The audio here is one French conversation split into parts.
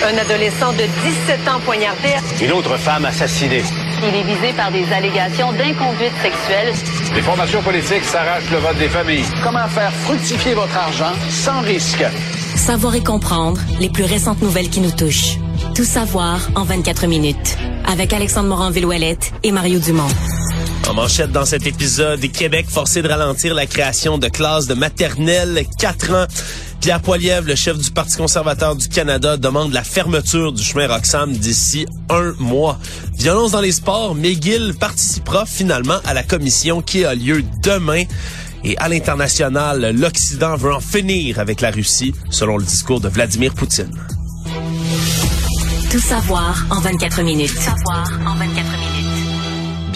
Un adolescent de 17 ans poignardé. Une autre femme assassinée. Il est visé par des allégations d'inconduite sexuelle. Les formations politiques s'arrachent le vote des familles. Comment faire fructifier votre argent sans risque? Savoir et comprendre les plus récentes nouvelles qui nous touchent. Tout savoir en 24 minutes. Avec Alexandre Morin-Villouellette et Mario Dumont. En manchette dans cet épisode, Québec forcé de ralentir la création de classes de maternelle 4 ans. Pierre Poilievre, le chef du Parti conservateur du Canada, demande la fermeture du chemin Roxham d'ici un mois. Violence dans les sports, McGill participera finalement à la commission qui a lieu demain. Et à l'international, l'Occident veut en finir avec la Russie, selon le discours de Vladimir Poutine. Tout savoir en 24 minutes. Tout savoir en 24 minutes.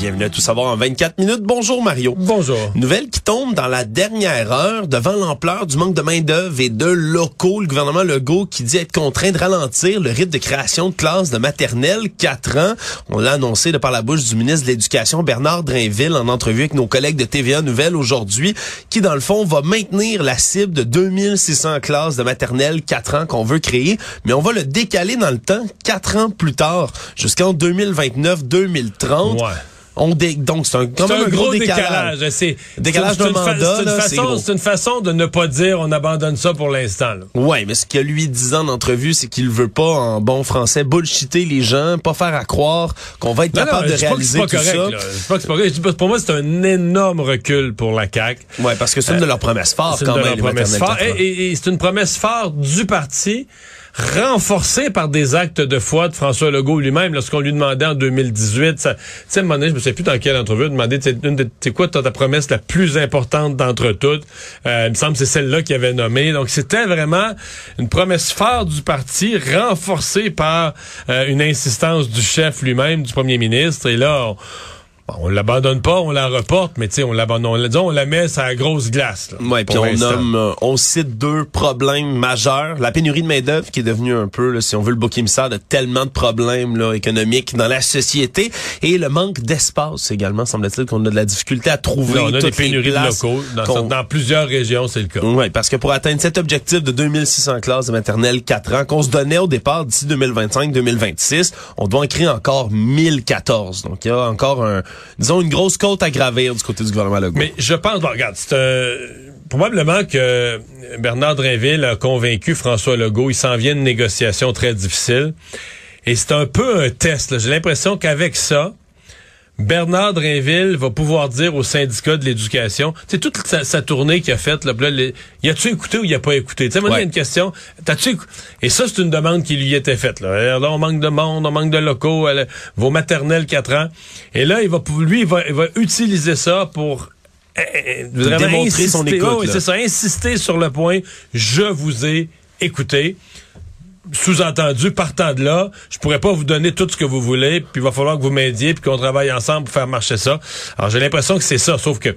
Bienvenue à Tout savoir en 24 minutes. Bonjour Mario. Bonjour. Nouvelle qui tombe dans la dernière heure devant l'ampleur du manque de main-d'œuvre et de locaux. Le gouvernement Legault qui dit être contraint de ralentir le rythme de création de classes de maternelle 4 ans. On l'a annoncé de par la bouche du ministre de l'Éducation Bernard Drainville en entrevue avec nos collègues de TVA Nouvelle aujourd'hui qui dans le fond va maintenir la cible de 2600 classes de maternelle 4 ans qu'on veut créer, mais on va le décaler dans le temps 4 ans plus tard jusqu'en 2029-2030. Ouais. On dé... Donc, c'est un, quand C'est même un gros décalage. C'est Décalage c'est de une, mandat, c'est façon, gros. c'est une façon de ne pas dire on abandonne ça pour l'instant. Ouais, mais ce que lui disait en entrevue, c'est qu'il veut pas, en bon français, bullshiter les gens, pas faire à croire qu'on va être Non, capable de réaliser pas tout correct. ça. là. Je pas que c'est pas correct. Pour moi, c'est un énorme recul pour la CAQ. Ouais, parce que c'est une de leurs promesses fortes quand même. quatre ans. Et, et- et c'est une promesse forte du parti, renforcée par des actes de foi de François Legault lui-même lorsqu'on lui demandait en 2018. Ça, tu sais, je me sais plus dans quelle entrevue, demandé, c'est quoi ta, promesse la plus importante d'entre toutes. Euh, il me semble que c'est celle-là qu'il avait nommée. Donc c'était vraiment une promesse forte du parti, renforcée par euh, une insistance du chef lui-même, du premier ministre. Et là, bon, on l'abandonne pas, on la reporte, mais tu sais, on l'abandonne, on, la- disons, on la met la grosse glace. là, Ouais, puis on nomme, euh, on cite deux problèmes majeurs. La pénurie de main-d'œuvre qui est devenue un peu, là, si on veut, le bouc émissaire de tellement de problèmes là, économiques dans la société. Et le manque d'espace également, semble-t-il qu'on a de la difficulté à trouver Là, on a des les pénuries de locaux. Dans plusieurs régions, c'est le cas. Oui, parce que pour atteindre cet objectif de 2600 classes de maternelle 4 ans qu'on se donnait au départ d'ici 2025-2026, on doit en créer encore 1014. Donc il y a encore un, disons une grosse côte à gravir du côté du gouvernement Legault. Mais je pense, bon, regarde, c'est un- probablement que Bernard Drinville a convaincu François Legault. Il s'en vient de négociations très difficiles. Et c'est un peu un test. J'ai l'impression qu'avec ça, Bernard Drinville va pouvoir dire au syndicat de l'éducation, c'est toute sa, sa tournée qu'il a faite, là, là, les- y a-tu écouté ou y a pas écouté? Tu sais, moi, il y a une question, t'as-tu Et ça, c'est une demande qui lui était faite, là. Là, on manque de monde, on manque de locaux, elle- vos maternelles 4 ans. Et là, il va, lui, il va, il va utiliser ça pour euh, euh, vraiment démontrer son écoute, Oh, c'est ça, insister sur le point, je vous ai écouté sous-entendu, partant de là, je pourrais pas vous donner tout ce que vous voulez, puis il va falloir que vous m'aidiez, puis qu'on travaille ensemble pour faire marcher ça. Alors j'ai l'impression que c'est ça, sauf que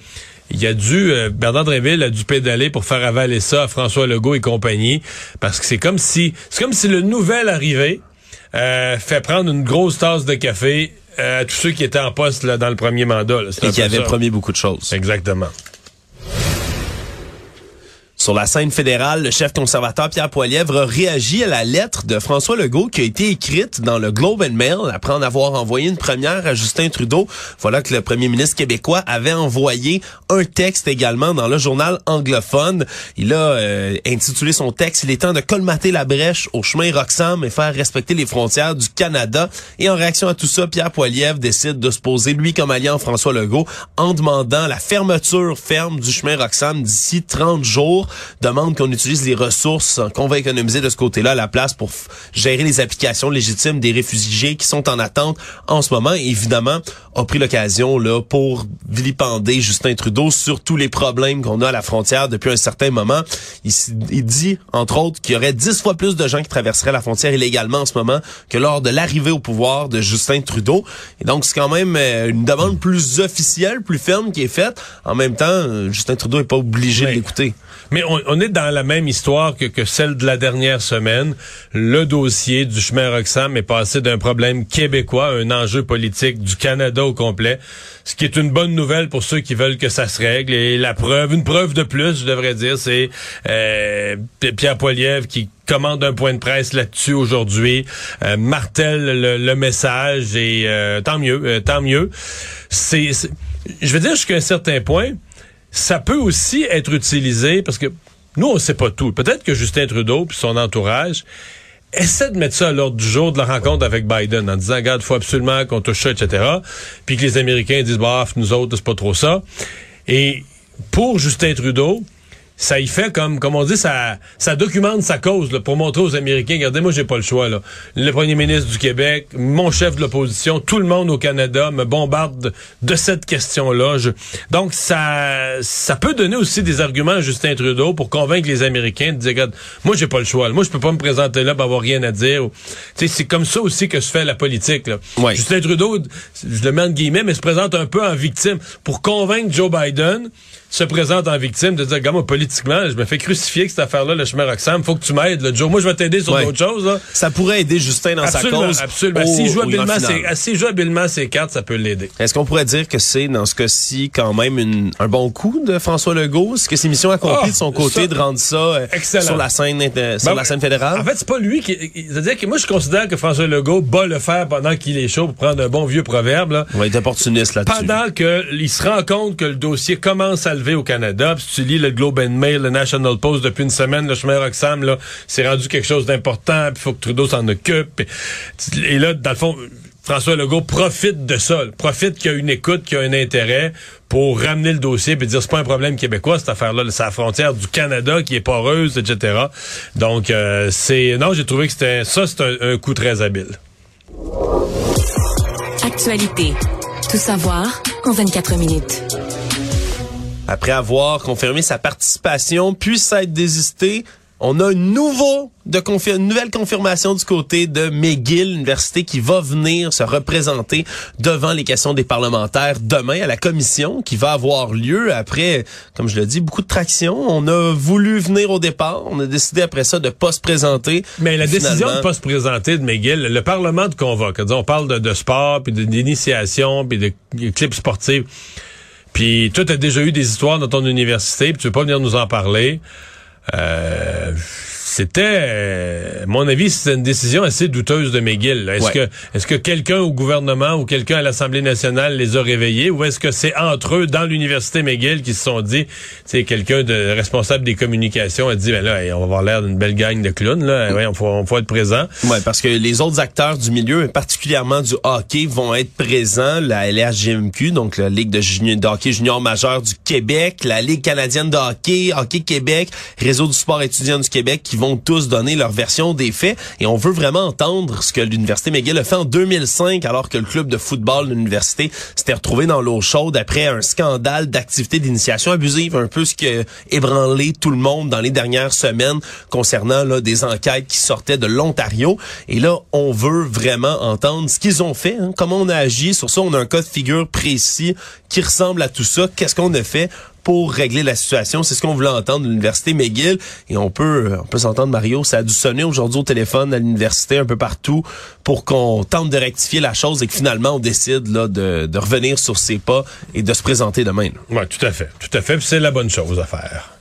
il a dû, euh, Bernard Dréville a dû pédaler pour faire avaler ça à François Legault et compagnie, parce que c'est comme si, c'est comme si le nouvel arrivé euh, fait prendre une grosse tasse de café euh, à tous ceux qui étaient en poste là, dans le premier mandat. là. Et qui ça. promis beaucoup de choses. Exactement. Sur la scène fédérale, le chef conservateur Pierre Poilievre a réagi à la lettre de François Legault qui a été écrite dans le Globe and Mail après en avoir envoyé une première à Justin Trudeau. Voilà que le premier ministre québécois avait envoyé un texte également dans le journal anglophone. Il a euh, intitulé son texte « Il est temps de colmater la brèche au chemin Roxham et faire respecter les frontières du Canada ». Et en réaction à tout ça, Pierre Poilievre décide de se poser, lui comme alliant François Legault, en demandant la fermeture ferme du chemin Roxham d'ici 30 jours demande qu'on utilise les ressources qu'on va économiser de ce côté-là à la place pour gérer les applications légitimes des réfugiés qui sont en attente en ce moment. Et évidemment, a pris l'occasion là pour vilipender Justin Trudeau sur tous les problèmes qu'on a à la frontière depuis un certain moment. Il, dit, entre autres, qu'il y aurait dix fois plus de gens qui traverseraient la frontière illégalement en ce moment que lors de l'arrivée au pouvoir de Justin Trudeau. Et donc, c'est quand même euh, une demande plus officielle, plus ferme qui est faite. En même temps, euh, Justin Trudeau est pas obligé de l'écouter. Mais on, est dans la même histoire que, que celle de la dernière semaine. Le dossier du chemin Roxham est passé d'un problème québécois à un enjeu politique du Canada au complet, ce qui est une bonne nouvelle pour ceux qui veulent que ça se règle. Et la preuve, une preuve de plus, je devrais dire, c'est euh, Pierre Poilievre qui commande un point de presse là-dessus aujourd'hui, euh, martèle le, message et euh, tant mieux, euh, tant mieux. C'est, je veux dire jusqu'à un certain point, ça peut aussi être utilisé parce que nous on sait pas tout. Peut-être que Justin Trudeau puis son entourage essaie de mettre ça à l'ordre du jour de la rencontre avec Biden en disant regarde, faut absolument qu'on touche ça, etc. Puis que les Américains disent bah nous autres c'est pas trop ça. Et pour Justin Trudeau, ça y fait comme comme on dit ça ça documente sa cause là, pour montrer aux Américains. Regardez moi j'ai pas le choix là. Le premier ministre du Québec mon chef de l'opposition tout le monde au Canada me bombarde de, cette question là donc ça ça peut donner aussi des arguments à Justin Trudeau pour convaincre les Américains de dire regarde moi j'ai pas le choix. Moi je peux pas me présenter là pour avoir rien à dire. C'est comme ça aussi que se fait la politique là. Justin Trudeau je le mets en guillemets mais se présente un peu en victime pour convaincre Joe Biden se présente en victime, de dire, gars, moi, politiquement, je me fais crucifier que cette affaire-là, le chemin Roxham, faut que tu m'aides, le Joe. Moi, je vais t'aider sur d'autres choses, là. Ça pourrait aider Justin dans sa cause. Absolument. S'il joue, habilement ses, joue habilement ses cartes, ça peut l'aider. Est-ce qu'on pourrait dire que c'est, dans ce cas-ci, quand même une, un bon coup de François Legault? Est-ce que c'est mission accomplie ah, de son côté de rendre ça euh, sur la scène, euh, sur ben, la scène fédérale? En fait, c'est pas lui qui, c'est-à-dire que moi, je considère que François Legault bat le fer pendant qu'il est chaud pour prendre un bon vieux proverbe, là. Il va être opportuniste là-dessus. Pendant qu'il se rend compte que le dossier commence à au Canada, tu lis le Globe and Mail, le National Post depuis une semaine, le chemin Roxham, là, c'est rendu quelque chose d'important, puis il faut que Trudeau s'en occupe. Et, là, dans le fond, François Legault profite de ça, profite qu'il y a une écoute, qu'il y a un intérêt pour ramener le dossier et dire c'est pas un problème québécois cette affaire-là, c'est la frontière du Canada qui est poreuse, etc. Donc euh, c'est non, j'ai trouvé que c'était ça, c'est un coup très habile. Actualité, tout savoir en 24 minutes après avoir confirmé sa participation, puis s'être désisté. On a une, nouveau de une nouvelle confirmation du côté de McGill, l'université qui va venir se représenter devant les questions des parlementaires demain à la commission qui va avoir lieu après, comme je le dis, beaucoup de traction. On a voulu venir au départ, on a décidé après ça de pas se présenter. Mais la décision de pas se présenter de McGill, le Parlement de convoque. On parle de, de sport, puis d'initiation, puis de clips sportifs. Puis toi, tu as déjà eu des histoires dans ton université, puis tu veux pas venir nous en parler. Euh, c'était, euh, à mon avis, c'est une décision assez douteuse de McGill. Est-ce que, est-ce que quelqu'un au gouvernement ou quelqu'un à l'Assemblée nationale les a réveillés, ou est-ce que c'est entre eux dans l'université McGill qui se sont dit, c'est quelqu'un de responsable des communications a dit, ben là, on va avoir l'air d'une belle gang de clowns là, ouais, on faut, on faut être présent. Ouais, parce que les autres acteurs du milieu, particulièrement du hockey, vont être présents. La LHGMQ, donc la Ligue de, junior, de hockey junior majeur du Québec, la Ligue canadienne de hockey, Hockey Québec, Réseau du sport étudiant du Québec, qui vont tous donner leur version des faits et on veut vraiment entendre ce que l'université McGill a fait en 2005 alors que le club de football de l'université s'était retrouvé dans l'eau chaude après un scandale d'activité d'initiation abusive, un peu ce qui a ébranlé tout le monde dans les dernières semaines concernant là, des enquêtes qui sortaient de l'Ontario. Et là, on veut vraiment entendre ce qu'ils ont fait, hein, comment on a agi. Sur ça, on a un cas de figure précis qui ressemble à tout ça. Qu'est-ce qu'on a fait? Pour régler la situation. C'est ce qu'on voulait entendre de l'université McGill. Et on peut, on peut s'entendre, Mario, ça a dû sonner aujourd'hui au téléphone à l'université un peu partout pour qu'on tente de rectifier la chose et que finalement on décide là de, de revenir sur ses pas et de se présenter demain. Oui, tout à fait. Tout à fait. C'est la bonne chose à faire.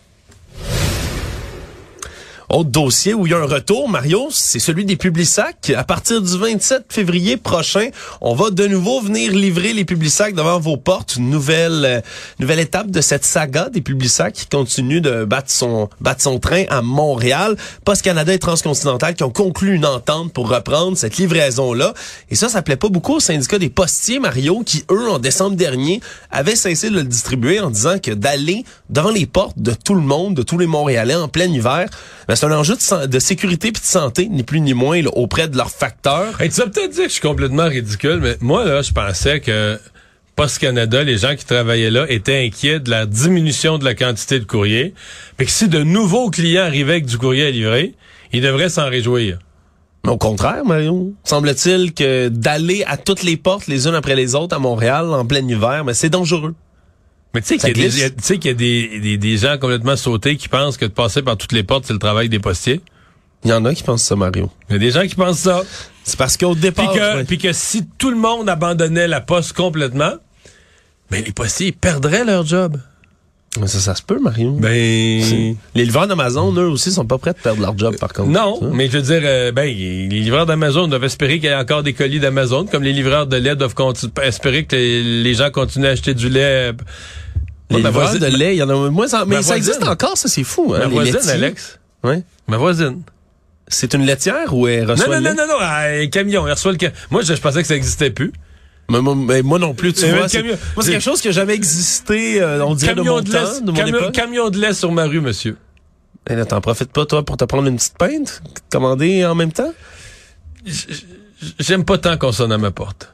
Autre dossier où il y a un retour, Mario, c'est celui des Publisacs. À partir du 27 février prochain, on va de nouveau venir livrer les Publisacs devant vos portes. Nouvelle, euh, nouvelle étape de cette saga des Publisacs qui continue de battre son, battre son train à Montréal. Post Canada et Transcontinental qui ont conclu une entente pour reprendre cette livraison-là. Et ça, ça plaît pas beaucoup au syndicat des postiers, Mario, qui, eux, en décembre dernier, avaient cessé de le distribuer en disant que d'aller devant les portes de tout le monde, de tous les Montréalais en plein hiver, ben, c'est un enjeu de, sécurité puis de santé, ni plus ni moins, auprès de leurs facteurs. tu vas peut-être dire que je suis complètement ridicule, mais moi, là, je pensais que Post Canada, les gens qui travaillaient là étaient inquiets de la diminution de la quantité de courrier. Puis que si de nouveaux clients arrivaient avec du courrier à livrer, ils devraient s'en réjouir. Au contraire, Marion. Semble-t-il que d'aller à toutes les portes les unes après les autres à Montréal en plein hiver, mais c'est dangereux. Mais tu sais qu'il y a, des, tu sais qu'il y a des, des, des gens complètement sautés qui pensent que de passer par toutes les portes, c'est le travail des postiers. Il y en a qui pensent ça, Mario. Il y a des gens qui pensent ça. C'est parce qu'au Puis départ... que, ouais. puis que si tout le monde abandonnait la poste complètement, ben les postiers ils perdraient leur job. Mais ça, ça se peut, Mario. Ben Les livreurs d'Amazon, eux aussi, sont pas prêts de perdre leur job, par contre. non, Ça. mais je veux dire, euh, ben les livreurs d'Amazon doivent espérer qu'il y ait encore des colis d'Amazon, comme les livreurs de lait doivent espérer que les, les gens continuent à acheter du lait. Les Ma livreurs voisine- de lait, il y en a moins. en- Mais Ma ça existe encore, ça, c'est fou. Hein, Ma les voisine, laitiers. Alex. Ouais. Ma voisine. C'est une laitière ou elle Non, reçoit non, le non, lait? non, non, un camion. Elle reçoit le ca- Moi, je, je pensais que ça existait plus. Mais moi, mais moi non plus, tu Mais vois. c'est- camion- Moi, c'est quelque chose qui n'a jamais existé, euh, on dirait, de Camion mon de, temps, lait, de mon camion, époque. camion de lait sur ma rue, monsieur. Eh là, t'en profites pas, toi, pour te prendre une petite pinte, commander en même temps? J'aime pas tant qu'on sonne à ma porte.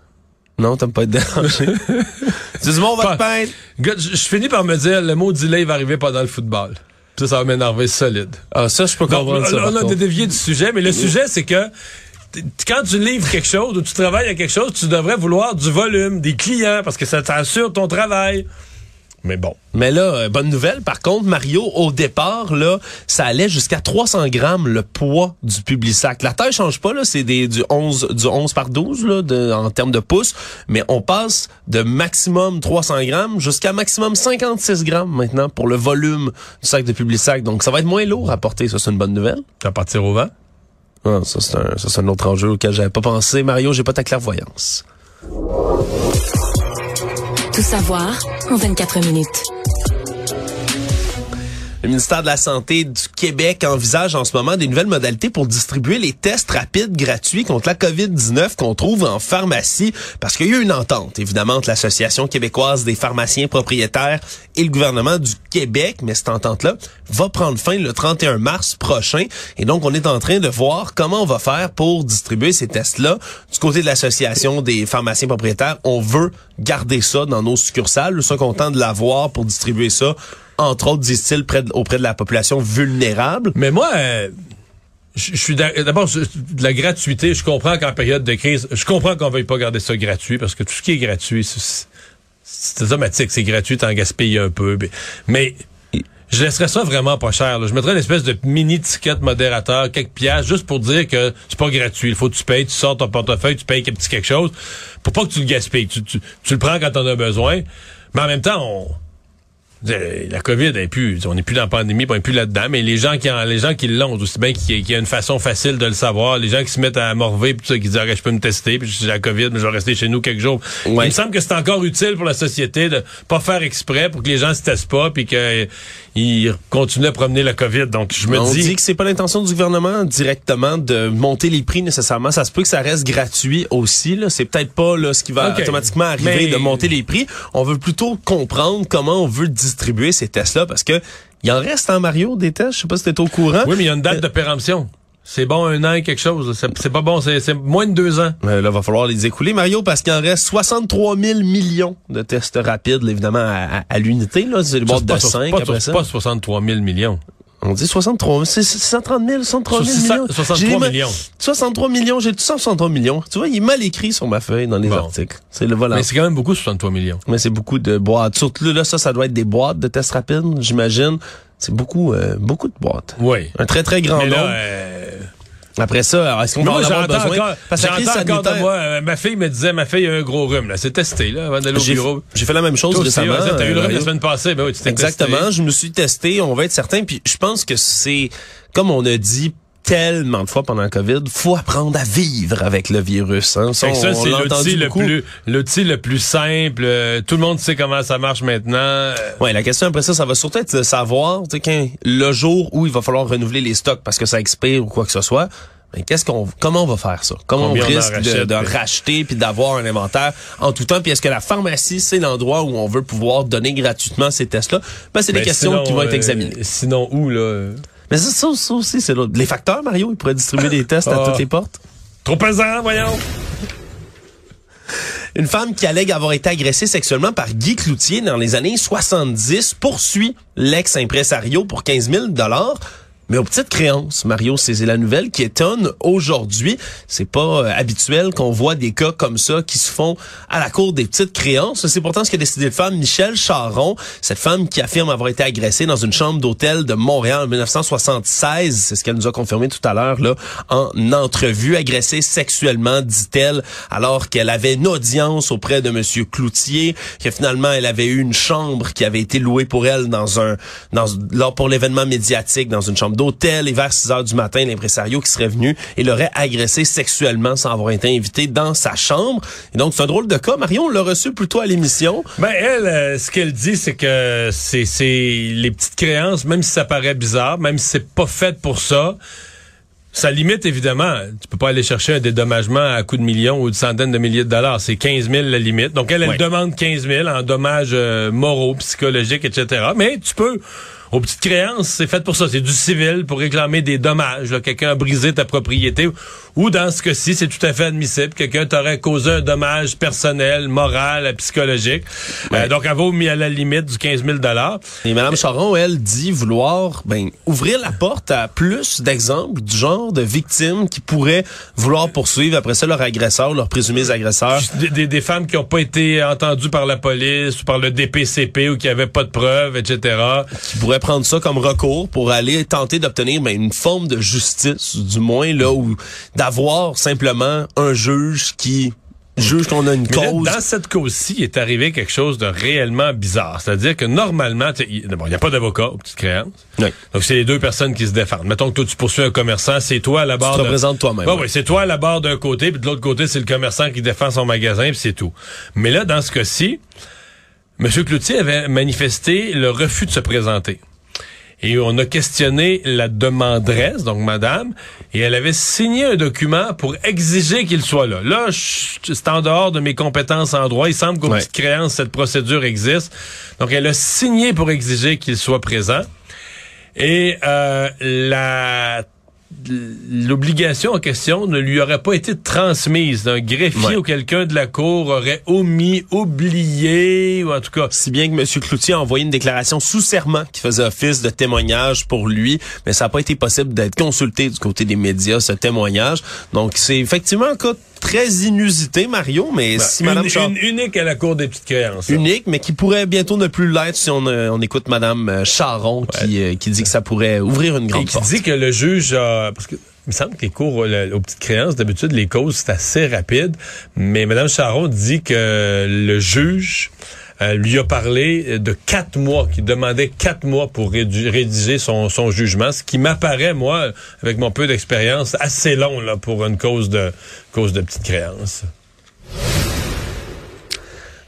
Non, t'aimes pas être dérangé. Dis-moi, on va te peindre. Je, finis par me dire, le mot delay va arriver pendant le football. Ça, ça va m'énerver solide. Ah, ça, je peux comprendre ça. on, a dévié du sujet, mais le sujet, c'est que quand tu livres quelque chose ou tu travailles à quelque chose, tu devrais vouloir du volume, des clients, parce que ça t'assure ton travail. Mais bon. Mais là, euh, bonne nouvelle. Par contre, Mario, au départ, là, ça allait jusqu'à 300 grammes le poids du Publisac. La taille change pas, là. C'est des, du 11, du 11 par 12, là, de, en termes de pouces. Mais on passe de maximum 300 grammes jusqu'à maximum 56 grammes maintenant pour le volume du sac de Publisac. Donc, ça va être moins lourd à porter. Ça, c'est une bonne nouvelle. Vas partir au vent? Ah, ça, c'est un, ça, c'est un autre enjeu auquel j'avais pas pensé. Mario, j'ai pas ta clairvoyance. Savoir en 24 minutes. Le ministère de la Santé du Québec envisage en ce moment des nouvelles modalités pour distribuer les tests rapides gratuits contre la COVID-19 qu'on trouve en pharmacie parce qu'il y a eu une entente, évidemment, entre l'Association québécoise des pharmaciens propriétaires et le gouvernement du Québec, mais cette entente-là va prendre fin le 31 mars prochain et donc on est en train de voir comment on va faire pour distribuer ces tests-là. Du côté de l'Association des pharmaciens propriétaires, on veut garder ça dans nos succursales. Nous sommes contents de l'avoir pour distribuer ça entre autres, disent-ils, auprès de la population vulnérable. Mais moi, euh, je suis d'a- d'abord de la gratuité. Je comprends qu'en période de crise, je comprends qu'on veuille pas garder ça gratuit parce que tout ce qui est gratuit, c'est- automatique, c'est gratuit, t'en gaspilles un peu. mais- je laisserais ça vraiment pas cher. là. Je mettrais une espèce de mini ticket modérateur, quelques piastres, juste pour dire que c'est pas gratuit. Il faut que tu payes, tu sors ton portefeuille, tu payes un petit quelque chose, pour pas que tu le gaspilles. Tu, tu- tu le prends quand t'en as besoin. Mais en même temps, on, la COVID est plus, on n'est plus dans la pandémie, on n'est plus là-dedans, mais les gens qui en, les gens qui l'ont, aussi bien qu'il y, a une façon facile de le savoir, les gens qui se mettent à morver, puis tout ça, qui disent ah, je peux me tester, puis j'ai la COVID, mais je vais rester chez nous quelques jours. Ouais. Il me semble que c'est encore utile pour la société de pas faire exprès pour que les gens se testent pas, puis qu'ils continuent à promener la COVID. Donc je me on dis, dit que c'est pas l'intention du gouvernement directement de monter les prix nécessairement. Ça se peut que ça reste gratuit aussi. Là. C'est peut-être pas là, ce qui va automatiquement arriver Mais- de monter les prix. On veut plutôt comprendre comment on veut distribuer ces tests-là parce que il en reste en Mario des tests. Je sais pas si t'es au courant. oui, mais il y a une date de péremption. C'est bon un an et quelque chose. C'est pas bon, c'est moins de deux ans. Euh, là, va falloir les écouler, Mario, parce qu'il en reste 63 000 millions de tests rapides, évidemment, à, à- à l'unité. Là, c'est le de pas, 5 pas, après c'est pas 63 000 millions. On dit 63, c'est c'est 130 000, 63 000 Sur millions. 63 J'ai ma- millions. 63 millions, j'ai tout ça 63 millions. Tu vois, il est mal écrit sur ma feuille dans les Bon. articles. C'est le voilà. Mais c'est quand même beaucoup, 63 millions. Mais c'est beaucoup de boîtes. Surtout là, ça, ça doit être des boîtes de tests rapides, j'imagine. C'est beaucoup, euh, beaucoup de boîtes. Oui. Un très, très grand Mais nombre. là, euh, Après ça, est-ce qu'on va en avoir besoin? encore, Parce que la crise sanitaire- moi, euh, ma fille me disait, ma fille a un gros rhume, là. C'est testé, là, avant d'aller au bureau. j'ai fait la même chose Toi aussi, récemment. t'as eu le euh, rhume la semaine passée, ben oui, tu t'es Exactement. testé. Je me suis testé. On va être certain. Puis je pense que c'est, comme on a dit tellement de fois pendant la COVID, faut apprendre à vivre avec le virus. Hein. Ça, on c'est l'outil le plus, l'outil le plus simple. euh, tout le monde sait comment ça marche maintenant. euh, Ouais, la question après ça, ça va surtout être de savoir, quand, le jour où il va falloir renouveler les stocks parce que ça expire ou quoi que ce soit. Mais qu'est-ce qu'on, comment on va faire ça? Comment Combien on risque de, rachète, de puis- racheter puis d'avoir un inventaire en tout temps? Puis est-ce que la pharmacie c'est l'endroit où on veut pouvoir donner gratuitement ces tests-là? Ben c'est des ben, questions sinon, qui vont être euh, examinées. Sinon, où, là? Mais ça, ça, ça aussi, c'est l'autre. Les facteurs, Mario, ils pourraient distribuer des tests à Ah. toutes les portes. Trop pesant, voyons. Une femme qui allègue avoir été agressée sexuellement par Guy Cloutier dans les années 70 poursuit l'ex-impresario pour 15 000 mais aux petites créances. Mario, c'est la nouvelle qui étonne aujourd'hui. C'est pas euh, habituel qu'on voit des cas comme ça qui se font à la cour des petites créances. C'est pourtant ce qu'a décidé de faire Michel Charon, cette femme qui affirme avoir été agressée dans une chambre d'hôtel de Montréal en 1976. C'est ce qu'elle nous a confirmé tout à l'heure là en entrevue. Agressée sexuellement, dit-elle, alors qu'elle avait une audience auprès de Monsieur Cloutier, que finalement elle avait eu une chambre qui avait été louée pour elle dans un dans lors pour l'événement médiatique dans une chambre d'hôtel et vers 6 heures du matin, l'impresario qui serait venu et l'aurait agressé sexuellement sans avoir été invité dans sa chambre. Et donc c'est un drôle de cas. Marion l'a reçu plutôt à l'émission. Ben elle, euh, ce qu'elle dit, c'est que c'est les petites créances, même si ça paraît bizarre, même si c'est pas fait pour ça. Ça limite, évidemment. Tu peux pas aller chercher un dédommagement à coût de millions ou de centaines de milliers de dollars. C'est 15 000 la limite. Donc, elle, elle demande 15 000 en dommages euh, moraux, psychologiques, etc. Mais tu peux aux petites créances, c'est fait pour ça. C'est du civil pour réclamer des dommages. Quelqu'un a brisé ta propriété. Ou dans ce cas-ci, c'est tout à fait admissible. Quelqu'un t'aurait causé un dommage personnel, moral, psychologique. Euh, donc, elle vaut mis à la limite du 15 000 Et Mme Charon, elle, dit vouloir ben, ouvrir la porte à plus d'exemples du genre de victimes qui pourraient vouloir poursuivre après ça leur agresseur, leurs présumés agresseurs. Des, des, femmes qui n'ont pas été entendues par la police ou par le DPCP ou qui n'avaient pas de preuves, etc. Qui pourraient prendre ça comme recours pour aller tenter d'obtenir ben, une forme de justice, du moins là où d'avoir simplement un juge qui juge qu'on a une cause. dans cette cause-ci, est arrivé quelque chose de réellement bizarre. C'est-à-dire que normalement, il n'y a pas d'avocat aux petites créances. Donc, c'est les deux personnes qui se défendent. Mettons que toi, tu poursuis un commerçant, c'est toi à la barre. Tu te représentes toi-même. Oui, c'est toi à la barre d'un côté, puis de l'autre côté, c'est le commerçant qui défend son magasin, puis c'est tout. Mais là, dans ce cas-ci, M. Cloutier avait manifesté le refus de se présenter. Et on a questionné la demanderesse, donc madame, et elle avait signé un document pour exiger qu'il soit là. Là, c'est en dehors de mes compétences en droit. Il semble qu'au ouais. créance, cette procédure existe. Donc, elle a signé pour exiger qu'il soit présent. Et euh, la l'obligation en question ne lui aurait pas été transmise d'un greffier ou quelqu'un de la cour aurait omis, oublié, ou en tout cas. Si bien que M. Cloutier a envoyé une déclaration sous serment qui faisait office de témoignage pour lui, mais ça n'a pas été possible d'être consulté du côté des médias, ce témoignage. Donc, c'est effectivement un cas très inusité, Mario, mais ben, si Madame une, unique à la Cour des petites créances. Unique, mais qui pourrait bientôt ne plus l'être si on, euh, on écoute Madame euh, Charon qui, euh, qui dit que ça pourrait ouvrir une grande Et qui dit que le juge a... Parce que il me semble que les cours aux petites créances, d'habitude, les causes, c'est assez rapide. Mais Mme Charon dit que le juge euh, lui a parlé de quatre mois, qui demandait quatre mois pour rédiger son, son jugement, ce qui m'apparaît, moi, avec mon peu d'expérience, assez long là, pour une cause de, cause de petite créance.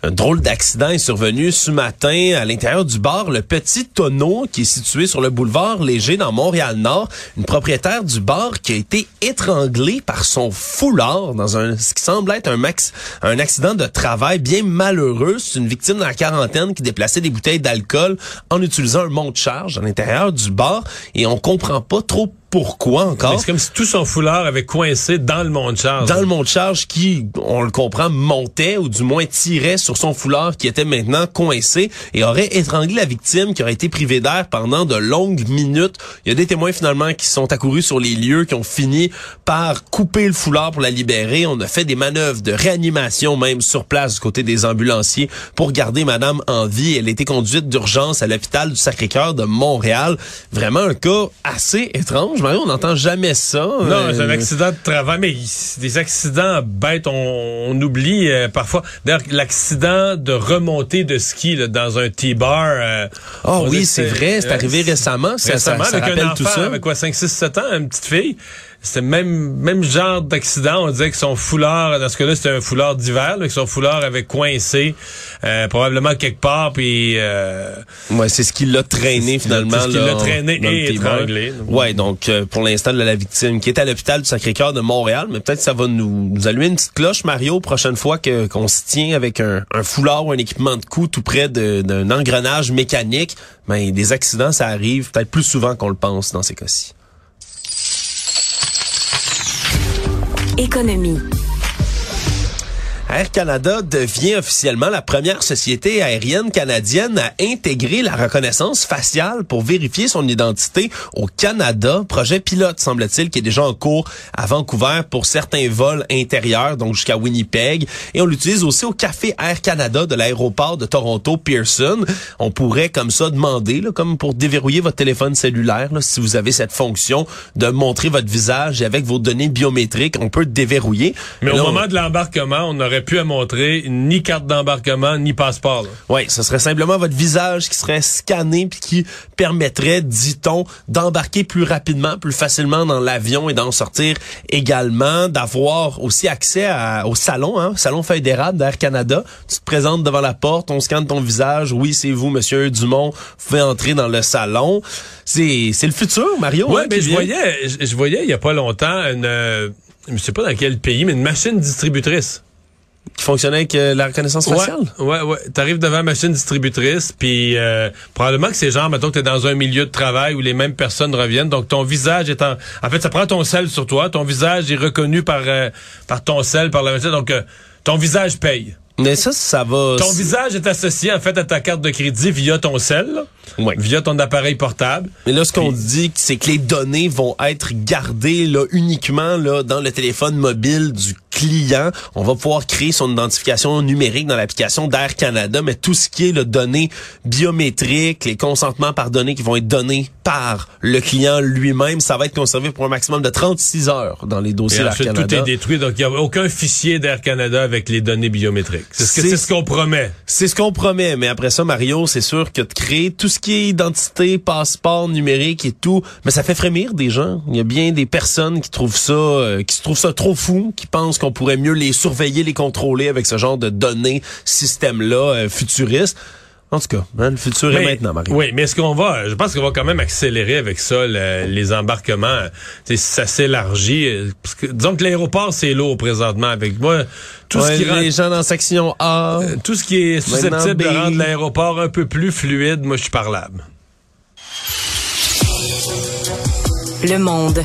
Un drôle d'accident est survenu ce matin à l'intérieur du bar Le Petit Tonneau qui est situé sur le boulevard Léger dans Montréal-Nord. Une propriétaire du bar qui a été étranglée par son foulard dans un ce qui semble être un, accident de travail bien malheureux. C'est une victime dans la quarantaine qui déplaçait des bouteilles d'alcool en utilisant un monte-charge à l'intérieur du bar et on comprend pas trop pourquoi encore? C'est comme si tout son foulard avait coincé dans le monte-charge. Dans le monte-charge qui, on le comprend, montait ou du moins tirait sur son foulard qui était maintenant coincé et aurait étranglé la victime qui aurait été privée d'air pendant de longues minutes. Il y a des témoins finalement qui sont accourus sur les lieux, qui ont fini par couper le foulard pour la libérer. On a fait des manœuvres de réanimation même sur place du côté des ambulanciers pour garder madame en vie. Elle a été conduite d'urgence à l'hôpital du Sacré-Cœur de Montréal. Vraiment un cas assez étrange on n'entend jamais ça. Non, c'est un euh, accident de travail, mais des accidents bêtes, on, oublie euh, parfois. D'ailleurs, l'accident de remontée de ski dans un T-bar. oh oui, c'est vrai, c'est arrivé récemment. Ça, récemment, ça, avec un enfant, tout ça. avec quoi, 5, 6, 7 ans, une petite fille c'était même même genre d'accident. On disait que son foulard, dans ce cas-là, c'était un foulard d'hiver, que son foulard avait coincé euh, probablement quelque part. Puis euh, ouais, c'est ce qui l'a traîné finalement. C'est ce qui l'a traîné et étranglé. Ouais, donc euh, pour l'instant, la victime qui est à l'hôpital du Sacré-Cœur de Montréal, mais peut-être ça va nous, nous allumer une petite cloche, Mario, prochaine fois que qu'on se tient avec un, un foulard ou un équipement de coup tout près d'un engrenage mécanique. Ben, des accidents, ça arrive peut-être plus souvent qu'on le pense dans ces cas-ci. Économie. Air Canada devient officiellement la première société aérienne canadienne à intégrer la reconnaissance faciale pour vérifier son identité au Canada. Projet pilote, semble-t-il, qui est déjà en cours à Vancouver pour certains vols intérieurs, donc jusqu'à Winnipeg. Et on l'utilise aussi au Café Air Canada de l'aéroport de Toronto Pearson. On pourrait comme ça demander, là, comme pour déverrouiller votre téléphone cellulaire, là, si vous avez cette fonction de montrer votre visage et avec vos données biométriques, on peut déverrouiller. Mais, là, au on- moment de l'embarquement, on n'aurait pu à montrer ni carte d'embarquement, ni passeport. là. Oui, ce serait simplement votre visage qui serait scanné puis qui permettrait, dit-on, d'embarquer plus rapidement, plus facilement dans l'avion et d'en sortir également, d'avoir aussi accès à- au salon, hein, salon fédéral d'Air Canada. Tu te présentes devant la porte, on scanne ton visage. Oui, c'est vous, Monsieur Dumont. Vous pouvez entrer dans le salon. C'est c'est le futur, Mario. Ouais, hein, mais je vient. voyais, je, je voyais il y a pas longtemps une, euh, je sais pas dans quel pays, mais une machine distributrice. Qui fonctionnait avec euh, la reconnaissance faciale? Ouais, ouais, ouais. T'arrives devant la machine distributrice, puis euh, probablement que c'est genre, mettons que t'es dans un milieu de travail où les mêmes personnes reviennent, donc ton visage est en... En fait, ça prend ton sel sur toi, ton visage est reconnu par euh, par ton sel, par la machine, donc euh, ton visage paye. Mais ça, ça va. Ton visage est associé en fait à ta carte de crédit via ton sel, via ton appareil portable. Mais là, ce qu'on dit, c'est que les données vont être gardées là, uniquement là, dans le téléphone mobile du client. On va pouvoir créer son identification numérique dans l'application d'Air Canada, mais tout ce qui est le données biométriques, les consentements par données qui vont être donnés par le client lui-même, ça va être conservé pour un maximum de 36 heures dans les dossiers d'Air ensuite, tout Canada. est détruit, donc il n'y a aucun fichier d'Air Canada avec les données biométriques. C'est ce que- C'est- c'est ce qu'on promet. C'est ce qu'on promet, mais après ça, Mario, c'est sûr que de créer tout ce qui est identité, passeport numérique et tout, mais ça fait frémir des gens. Il y a bien des personnes qui trouvent ça, euh, qui se trouvent ça trop fou, qui pensent qu'on pourrait mieux les surveiller, les contrôler avec ce genre de données, système-là, euh, futuriste. En tout cas, hein, le futur est maintenant, Mario. Oui, mais est-ce qu'on va, je pense qu'on va quand même accélérer avec ça le- les embarquements. Tu sais, ça s'élargit. euh, Parce que, disons que l'aéroport, c'est lourd présentement avec moi. Tout Ouais, ce qui rend- les gens dans section A. euh, tout ce qui est susceptible de rendre l'aéroport un peu plus fluide, moi, je suis parlable. Le monde.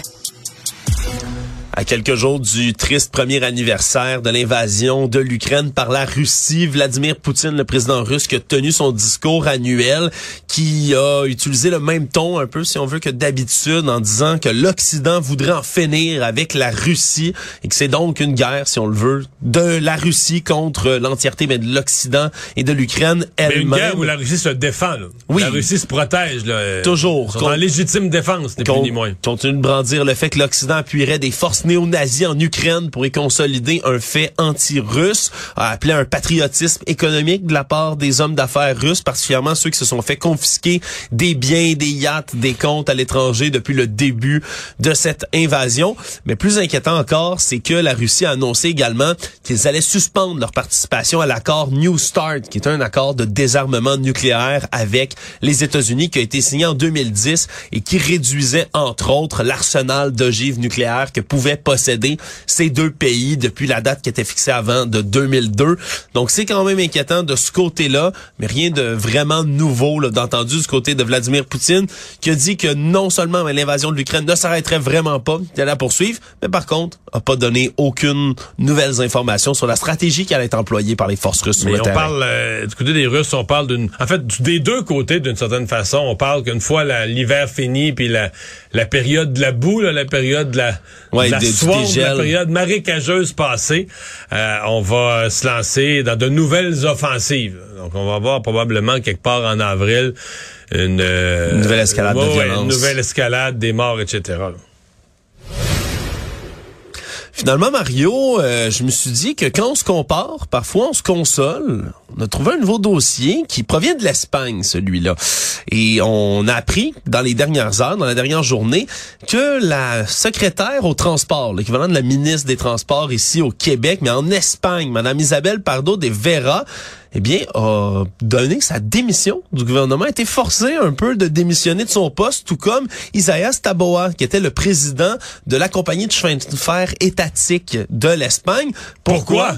À quelques jours du triste premier anniversaire de l'invasion de l'Ukraine par la Russie, Vladimir Poutine, le président russe, qui a tenu son discours annuel, qui a utilisé le même ton un peu, si on veut, que d'habitude, en disant que l'Occident voudrait en finir avec la Russie et que c'est donc une guerre, si on le veut, de la Russie contre l'entièreté mais de l'Occident et de l'Ukraine Mais une elle-même. guerre où la Russie se défend. Là. Oui. La Russie se protège. Là. Toujours. En légitime défense, ni plus ni moins. continue de brandir le fait que l'Occident appuierait des forces néo-nazis en Ukraine pour y consolider un fait anti-russe, a appelé un patriotisme économique de la part des hommes d'affaires russes, particulièrement ceux qui se sont fait confisquer des biens, des yachts, des comptes à l'étranger depuis le début de cette invasion. Mais plus inquiétant encore, c'est que la Russie a annoncé également qu'ils allaient suspendre leur participation à l'accord New Start, qui est un accord de désarmement nucléaire avec les États-Unis qui a été signé en 2010 et qui réduisait entre autres l'arsenal d'ogives nucléaires que posséder ces deux pays depuis la date qui était fixée avant de 2002. Donc c'est quand même inquiétant de ce côté-là, mais rien de vraiment nouveau là, d'entendu du côté de Vladimir Poutine qui a dit que non seulement mais l'invasion de l'Ukraine ne s'arrêterait vraiment pas, qu'il allait la poursuivre, mais par contre a pas donné aucune nouvelles informations sur la stratégie qui allait être employée par les forces russes sur Mais le on terrain. parle euh, du côté des Russes, on parle d'une. En fait, des deux côtés, d'une certaine façon, on parle qu'une fois la- l'hiver fini, puis la, la période de la boue, là, la période de la, Ouais, de la swamp, de la période marécageuse passée, euh, on va se lancer dans de nouvelles offensives. Donc, on va voir probablement quelque part en avril une, euh, Une nouvelle escalade de ouais, violence. Une nouvelle escalade, des morts, etc. Finalement, Mario, euh, je me suis dit que quand on se compare, parfois on se console. On a trouvé un nouveau dossier qui provient de l'Espagne, celui-là. Et on a appris dans les dernières heures, dans la dernière journée, que la secrétaire au transport, l'équivalent de la ministre des Transports ici au Québec, mais en Espagne, Madame Isabelle Pardo de Vera, eh bien, a donné sa démission du gouvernement, a été forcé un peu de démissionner de son poste, tout comme Isaias Taboa, qui était le président de la compagnie de chemin de fer étatique de l'Espagne. Pourquoi?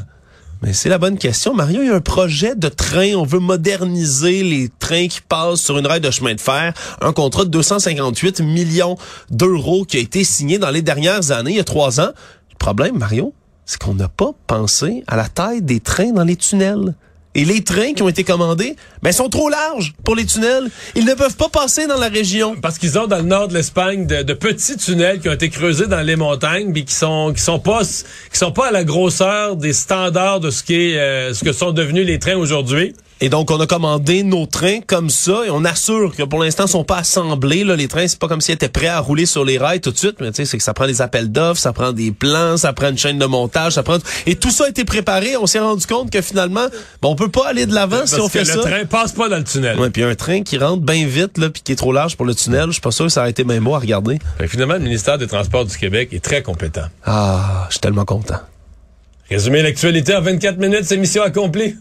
Mais c'est la bonne question. Mario, il y a un projet de train. On veut moderniser les trains qui passent sur une rail de chemin de fer. Un contrat de 258 millions d'euros qui a été signé dans les dernières années, il y a trois ans. Le problème, Mario, c'est qu'on n'a pas pensé à la taille des trains dans les tunnels. Et les trains qui ont été commandés, ben, sont trop larges pour les tunnels. Ils ne peuvent pas passer dans la région. Parce qu'ils ont dans le nord de l'Espagne de, petits tunnels qui ont été creusés dans les montagnes, mais qui sont qui sont pas qui sont pas à la grosseur des standards de ce qui euh, ce que sont devenus les trains aujourd'hui. Et donc, on a commandé nos trains comme ça et on assure que pour l'instant, ils sont pas assemblés. Là, les trains, c'est pas comme s'ils étaient prêts à rouler sur les rails tout de suite. Mais tu sais, c'est que ça prend des appels d'offres, ça prend des plans, ça prend une chaîne de montage, ça prend... Et tout ça a été préparé. On s'est rendu compte que finalement, bon, on peut pas aller de l'avant si on Parce que fait le ça. train passe pas dans le tunnel. Ouais, puis un train qui rentre bien vite, là, puis qui est trop large pour le tunnel, je suis pas sûr que ça aurait été bien beau à regarder. Fait que finalement, le ministère des Transports du Québec est très compétent. Ah, je suis tellement content. Résumer l'actualité en 24 minutes, c'est mission accomplie.